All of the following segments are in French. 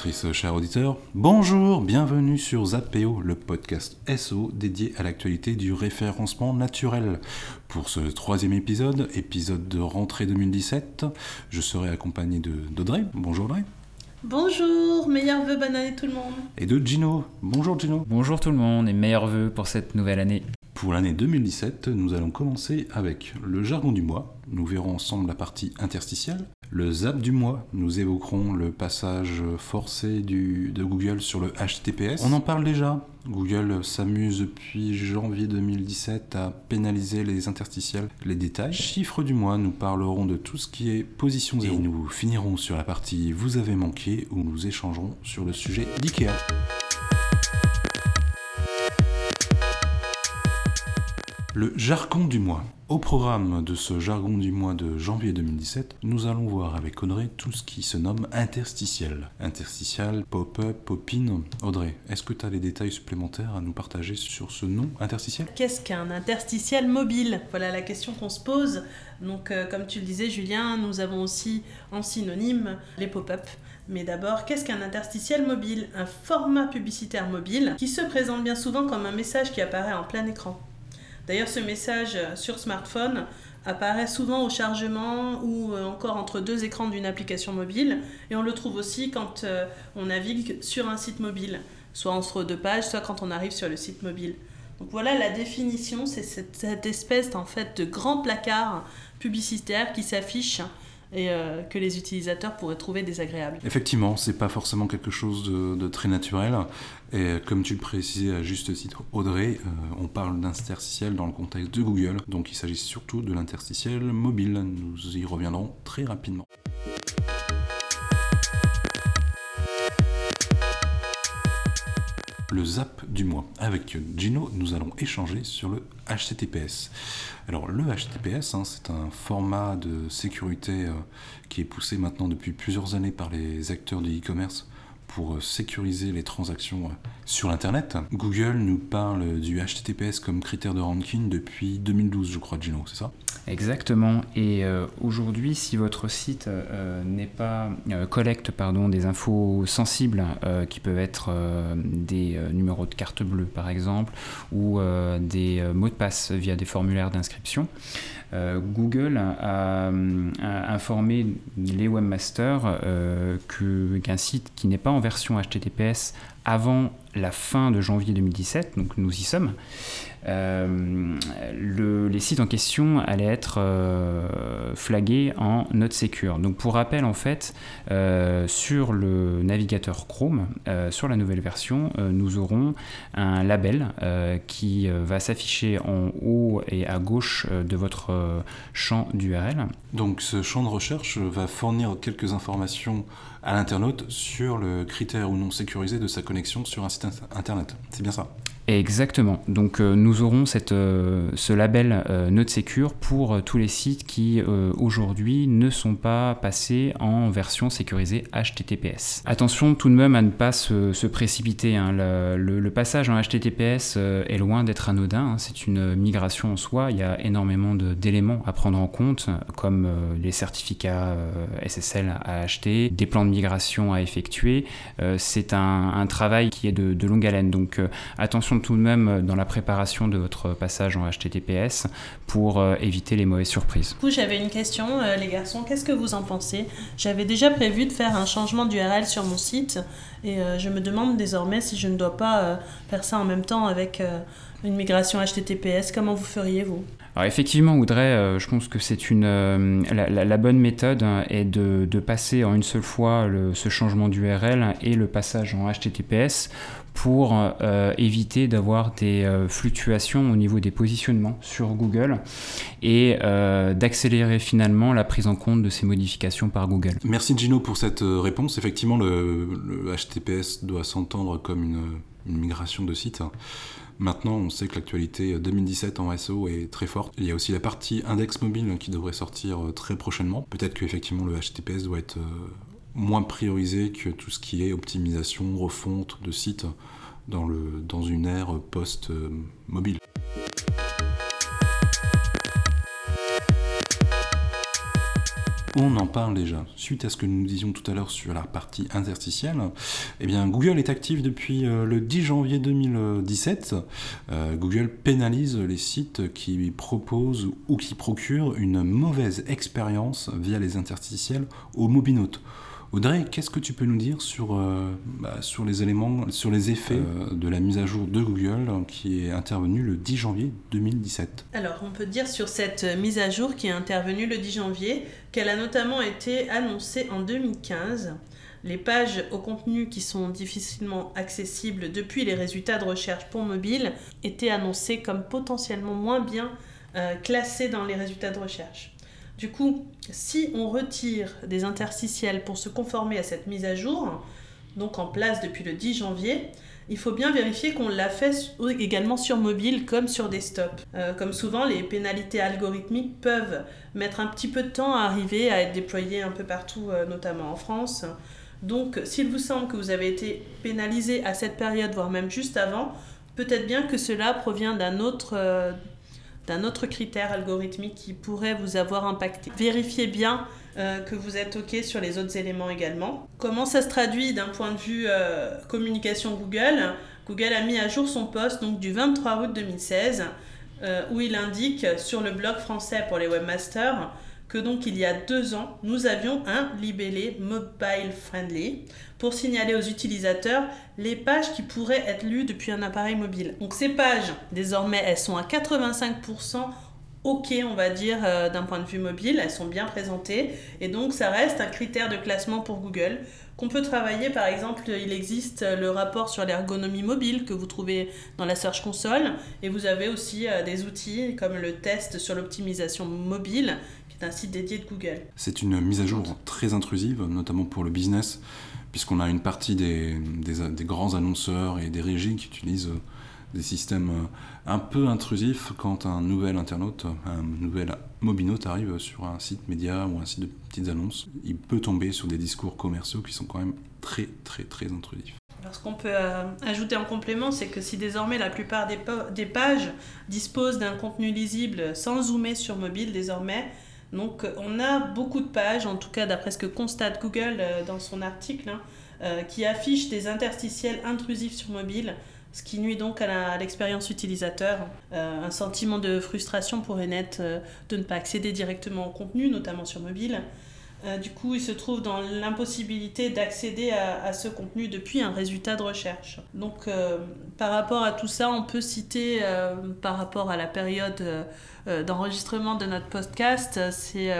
auditrices, chers auditeurs. Bonjour, bienvenue sur Zapéo, le podcast SO dédié à l'actualité du référencement naturel. Pour ce troisième épisode, épisode de rentrée 2017, je serai accompagné de d'Audrey. Bonjour Audrey. Bonjour, meilleurs vœux, bonne année tout le monde. Et de Gino. Bonjour Gino. Bonjour tout le monde et meilleurs vœux pour cette nouvelle année. Pour l'année 2017, nous allons commencer avec le jargon du mois. Nous verrons ensemble la partie interstitielle. Le zap du mois, nous évoquerons le passage forcé du, de Google sur le HTTPS. On en parle déjà. Google s'amuse depuis janvier 2017 à pénaliser les interstitiels. Les détails. Chiffre du mois, nous parlerons de tout ce qui est position zéro. Et nous finirons sur la partie Vous avez manqué où nous échangerons sur le sujet d'IKEA. Le jargon du mois. Au programme de ce jargon du mois de janvier 2017, nous allons voir avec Audrey tout ce qui se nomme interstitiel. Interstitiel, pop-up, pop-in. Audrey, est-ce que tu as des détails supplémentaires à nous partager sur ce nom interstitiel? Qu'est-ce qu'un interstitiel mobile? Voilà la question qu'on se pose. Donc, euh, comme tu le disais, Julien, nous avons aussi en synonyme les pop-up. Mais d'abord, qu'est-ce qu'un interstitiel mobile? Un format publicitaire mobile qui se présente bien souvent comme un message qui apparaît en plein écran. D'ailleurs, ce message sur smartphone apparaît souvent au chargement ou euh, encore entre deux écrans d'une application mobile. Et on le trouve aussi quand euh, on navigue sur un site mobile, soit entre deux pages, soit quand on arrive sur le site mobile. Donc voilà la définition, c'est cette, cette espèce en fait de grand placard publicitaire qui s'affiche et euh, que les utilisateurs pourraient trouver désagréable. Effectivement, c'est pas forcément quelque chose de, très naturel. Et comme tu le précisais à juste titre, Audrey, euh, on parle d'interstitiel dans le contexte de Google, donc il s'agit surtout de l'interstitiel mobile. Nous y reviendrons très rapidement. Le zap du mois. Avec Gino, nous allons échanger sur le HTTPS. Alors le HTTPS, hein, c'est un format de sécurité euh, qui est poussé maintenant depuis plusieurs années par les acteurs du e-commerce pour euh, sécuriser les transactions euh, sur l'Internet. Google nous parle du HTTPS comme critère de ranking depuis 2012, je crois, Gino, c'est ça? Exactement. Et euh, aujourd'hui, si votre site n'est pas collecte pardon, des infos sensibles qui peuvent être des numéros de carte bleue par exemple ou des mots de passe via des formulaires d'inscription, Google a, informé les webmasters qu'un site qui n'est pas en version HTTPS avant la fin de janvier 2017, donc nous y sommes, euh, le, les sites en question allaient être euh, flagués en note secure. Donc pour rappel, en fait, euh, sur le navigateur Chrome, euh, sur la nouvelle version, euh, nous aurons un label euh, qui va s'afficher en haut et à gauche de votre champ d'URL. Donc ce champ de recherche va fournir quelques informations à l'internaute sur le critère ou non sécurisé de sa connexion sur un site internet. C'est bien ça? Exactement. Donc euh, nous aurons euh, ce label euh, Note Secure pour euh, tous les sites qui aujourd'hui ne sont pas passés en version sécurisée HTTPS. Attention tout de même à ne pas se, précipiter. Hein. Le, passage en HTTPS est loin d'être anodin. Hein. C'est une migration en soi. Il y a énormément d'éléments à prendre en compte, comme les certificats SSL à acheter, des plans de migration à effectuer. C'est un, un, travail qui est de, de longue haleine. Donc attention tout de même dans la préparation de votre passage en HTTPS pour euh, éviter les mauvaises surprises. J'avais une question, euh, les garçons, qu'est-ce que vous en pensez? J'avais déjà prévu de faire un changement d'URL sur mon site et euh, je me demande désormais si je ne dois pas euh, faire ça en même temps avec euh, une migration HTTPS. Comment vous feriez, vous alors effectivement, Audrey, euh, je pense que c'est une euh, la, bonne méthode est de, passer en une seule fois ce changement d'URL et le passage en HTTPS pour euh, éviter d'avoir des fluctuations au niveau des positionnements sur Google et d'accélérer finalement la prise en compte de ces modifications par Google. Merci Gino pour cette réponse. Effectivement, le HTTPS doit s'entendre comme une, une, migration de site. Maintenant, on sait que l'actualité 2017 en SEO est très forte. Il y a aussi la partie index mobile qui devrait sortir très prochainement. Peut-être qu'effectivement le HTTPS doit être moins priorisé que tout ce qui est optimisation, refonte de sites dans, le, dans une ère post-mobile. On en parle déjà. Suite à ce que nous disions tout à l'heure sur la partie interstitielle, eh Google est actif depuis euh, le 10 janvier 2017. Euh, Google pénalise les sites qui proposent ou qui procurent une mauvaise expérience via les interstitiels aux mobinotes. Audrey, qu'est-ce que tu peux nous dire sur, euh, bah, sur les éléments, sur les effets euh, de la mise à jour de Google hein, qui est intervenue le 10 janvier 2017 Alors, on peut dire sur cette mise à jour qui est intervenue le 10 janvier qu'elle a notamment été annoncée en 2015. Les pages au contenu qui sont difficilement accessibles depuis les résultats de recherche pour mobile étaient annoncées comme potentiellement moins bien euh, classées dans les résultats de recherche. Du coup, si on retire des interstitiels pour se conformer à cette mise à jour, donc en place depuis le 10 janvier, il faut bien vérifier qu'on l'a fait également sur mobile comme sur desktop. Euh, comme souvent, les pénalités algorithmiques peuvent mettre un petit peu de temps à arriver à être déployées un peu partout, euh, notamment en France. Donc, s'il vous semble que vous avez été pénalisé à cette période, voire même juste avant, peut-être bien que cela provient d'un autre, euh, d'un autre critère algorithmique qui pourrait vous avoir impacté. Vérifiez bien euh, que vous êtes OK sur les autres éléments également. Comment ça se traduit d'un point de vue euh, communication Google? Google a mis à jour son post donc, du 23 août 2016 euh, où il indique sur le blog français pour les webmasters que donc il y a deux ans, nous avions un libellé mobile friendly pour signaler aux utilisateurs les pages qui pourraient être lues depuis un appareil mobile. Donc ces pages, désormais, elles sont à 85% OK, on va dire, euh, d'un point de vue mobile, elles sont bien présentées, et donc ça reste un critère de classement pour Google qu'on peut travailler. Par exemple, il existe le rapport sur l'ergonomie mobile que vous trouvez dans la Search Console, et vous avez aussi euh, des outils comme le test sur l'optimisation mobile un site dédié de Google. C'est une mise à jour très intrusive, notamment pour le business, puisqu'on a une partie des, des, grands annonceurs et des régies qui utilisent euh, des systèmes euh, un peu intrusifs quand un nouvel internaute, un nouvel mobinote arrive sur un site média ou un site de petites annonces. Il peut tomber sur des discours commerciaux qui sont quand même très très très intrusifs. Alors, ce qu'on peut euh, ajouter en complément, c'est que si désormais la plupart des, pages disposent d'un contenu lisible sans zoomer sur mobile, désormais, donc on a beaucoup de pages, en tout cas d'après ce que constate Google euh, dans son article, hein, euh, qui affichent des interstitiels intrusifs sur mobile, ce qui nuit donc à l'expérience utilisateur. Euh, un sentiment de frustration pourrait naître de ne pas accéder directement au contenu, notamment sur mobile. Euh, du coup, il se trouve dans l'impossibilité d'accéder à, ce contenu depuis un résultat de recherche. Donc, euh, par rapport à tout ça, on peut citer, euh, par rapport à la période d'enregistrement de notre podcast, c'est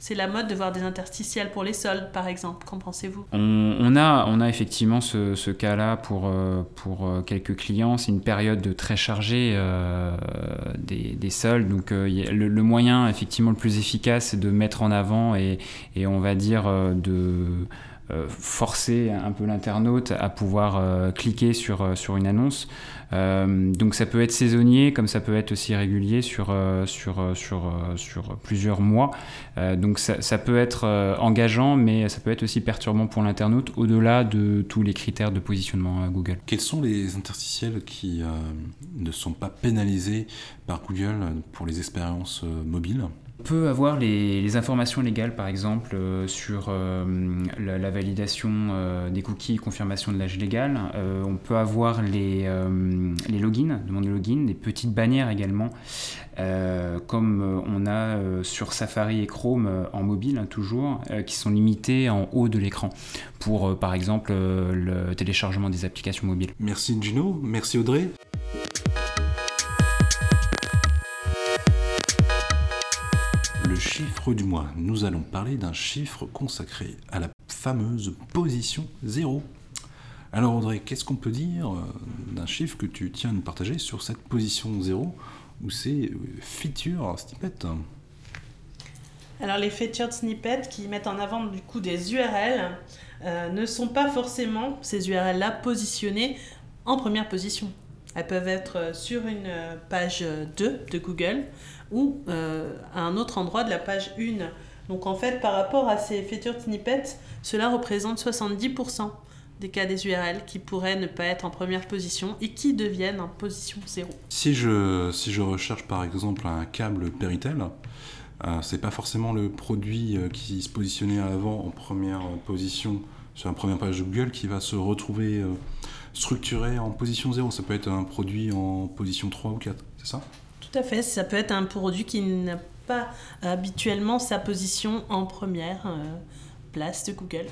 c'est la mode de voir des interstitiels pour les soldes, par exemple. Qu'en pensez-vous? On, a, on a effectivement ce, cas-là pour, euh, pour euh, quelques clients. C'est une période très chargée euh, des, des, soldes. Donc le, moyen, effectivement, le plus efficace, c'est de mettre en avant et, et on va dire de forcer un peu l'internaute à pouvoir cliquer sur, sur une annonce. Euh, donc ça peut être saisonnier comme ça peut être aussi régulier sur, euh, sur, euh, sur, plusieurs mois. donc ça, ça, peut être engageant mais ça peut être aussi perturbant pour l'internaute au-delà de tous les critères de positionnement à Google. Quels sont les interstitiels qui ne sont pas pénalisés par Google pour les expériences mobiles? On peut avoir les, informations légales, par exemple, euh, sur euh, la, validation euh, des cookies, confirmation de l'âge légal. on peut avoir les, les logins, de login, des petites bannières également, comme on a sur Safari et Chrome en mobile, hein, toujours, qui sont limitées en haut de l'écran pour, par exemple, le téléchargement des applications mobiles. Merci Gino, merci Audrey. Du mois. Nous allons parler d'un chiffre consacré à la fameuse position 0. Alors Audrey, qu'est-ce qu'on peut dire euh, d'un chiffre que tu tiens à nous partager sur cette position 0 ou ces euh, feature snippets? Alors les featured snippets qui mettent en avant du coup des URL euh, ne sont pas forcément ces URL-là positionnées en première position. Elles peuvent être sur une page 2 de Google ou euh, à un autre endroit de la page 1. Donc en fait, par rapport à ces featured snippets, cela représente 70% des cas des URL qui pourraient ne pas être en première position et qui deviennent en position 0. Si je, si je recherche par exemple un câble Péritel, Euh, c'est pas forcément le produit euh, qui se positionnait à l'avant en première position sur la première page de Google qui va se retrouver structuré en position 0. Ça peut être un produit en position 3 ou 4, c'est ça? Tout à fait, ça peut être un produit qui n'a pas habituellement sa position en première place de Google.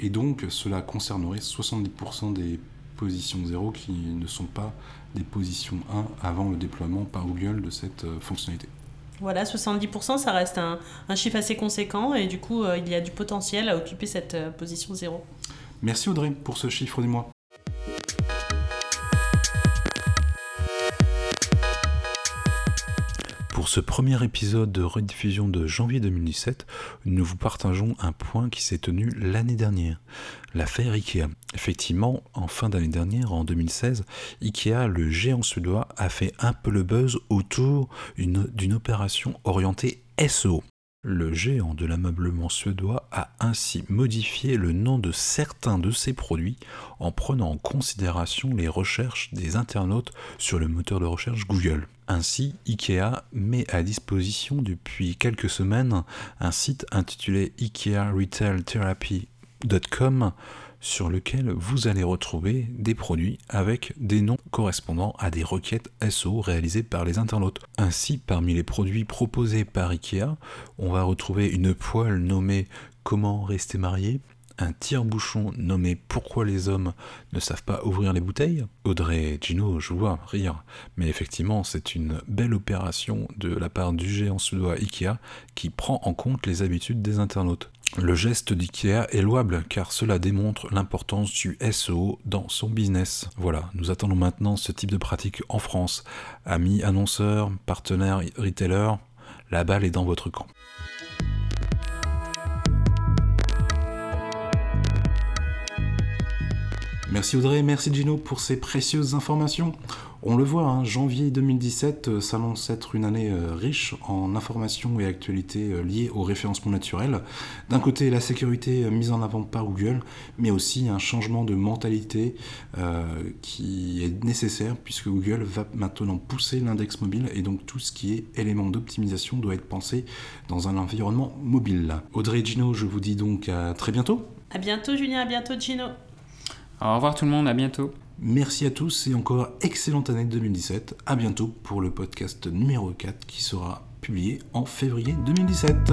Et donc, cela concernerait 70% des positions 0 qui ne sont pas des positions 1 avant le déploiement par Google de cette euh, fonctionnalité. Voilà, 70%, ça reste un, chiffre assez conséquent et du coup, euh, il y a du potentiel à occuper cette euh, position 0. Merci Audrey pour ce chiffre du mois. Ce premier épisode de rediffusion de janvier 2017, nous vous partageons un point qui s'est tenu l'année dernière, l'affaire IKEA. Effectivement, en fin d'année dernière, en 2016, IKEA, le géant suédois, a fait un peu le buzz autour d'une opération orientée SEO. Le géant de l'ameublement suédois a ainsi modifié le nom de certains de ses produits en prenant en considération les recherches des internautes sur le moteur de recherche Google. Ainsi, IKEA met à disposition depuis quelques semaines un site intitulé IKEA sur lequel vous allez retrouver des produits avec des noms correspondant à des requêtes SEO réalisées par les internautes. Ainsi, parmi les produits proposés par IKEA, on va retrouver une poêle nommée Comment rester marié, un tire-bouchon nommé Pourquoi les hommes ne savent pas ouvrir les bouteilles Audrey Gino, je vois rire, mais effectivement c'est une belle opération de la part du géant suédois Ikea qui prend en compte les habitudes des internautes. Le geste d'IKEA est louable car cela démontre l'importance du SEO dans son business. Voilà, nous attendons maintenant ce type de pratique en France. Amis annonceurs, partenaires retailers, la balle est dans votre camp. Merci Audrey, merci Gino pour ces précieuses informations. On le voit, hein, janvier 2017 euh, s'annonce être une année euh, riche en informations et actualités euh, liées au référencement naturel. D'un côté, la sécurité mise en avant par Google, mais aussi un changement de mentalité qui est nécessaire puisque Google va maintenant pousser l'index mobile et donc tout ce qui est élément d'optimisation doit être pensé dans un environnement mobile. Audrey et Gino, je vous dis donc à très bientôt. À bientôt Julien, à bientôt Gino. Au revoir tout le monde, à bientôt. Merci à tous et encore excellente année 2017. À bientôt pour le podcast numéro 4 qui sera publié en février 2017.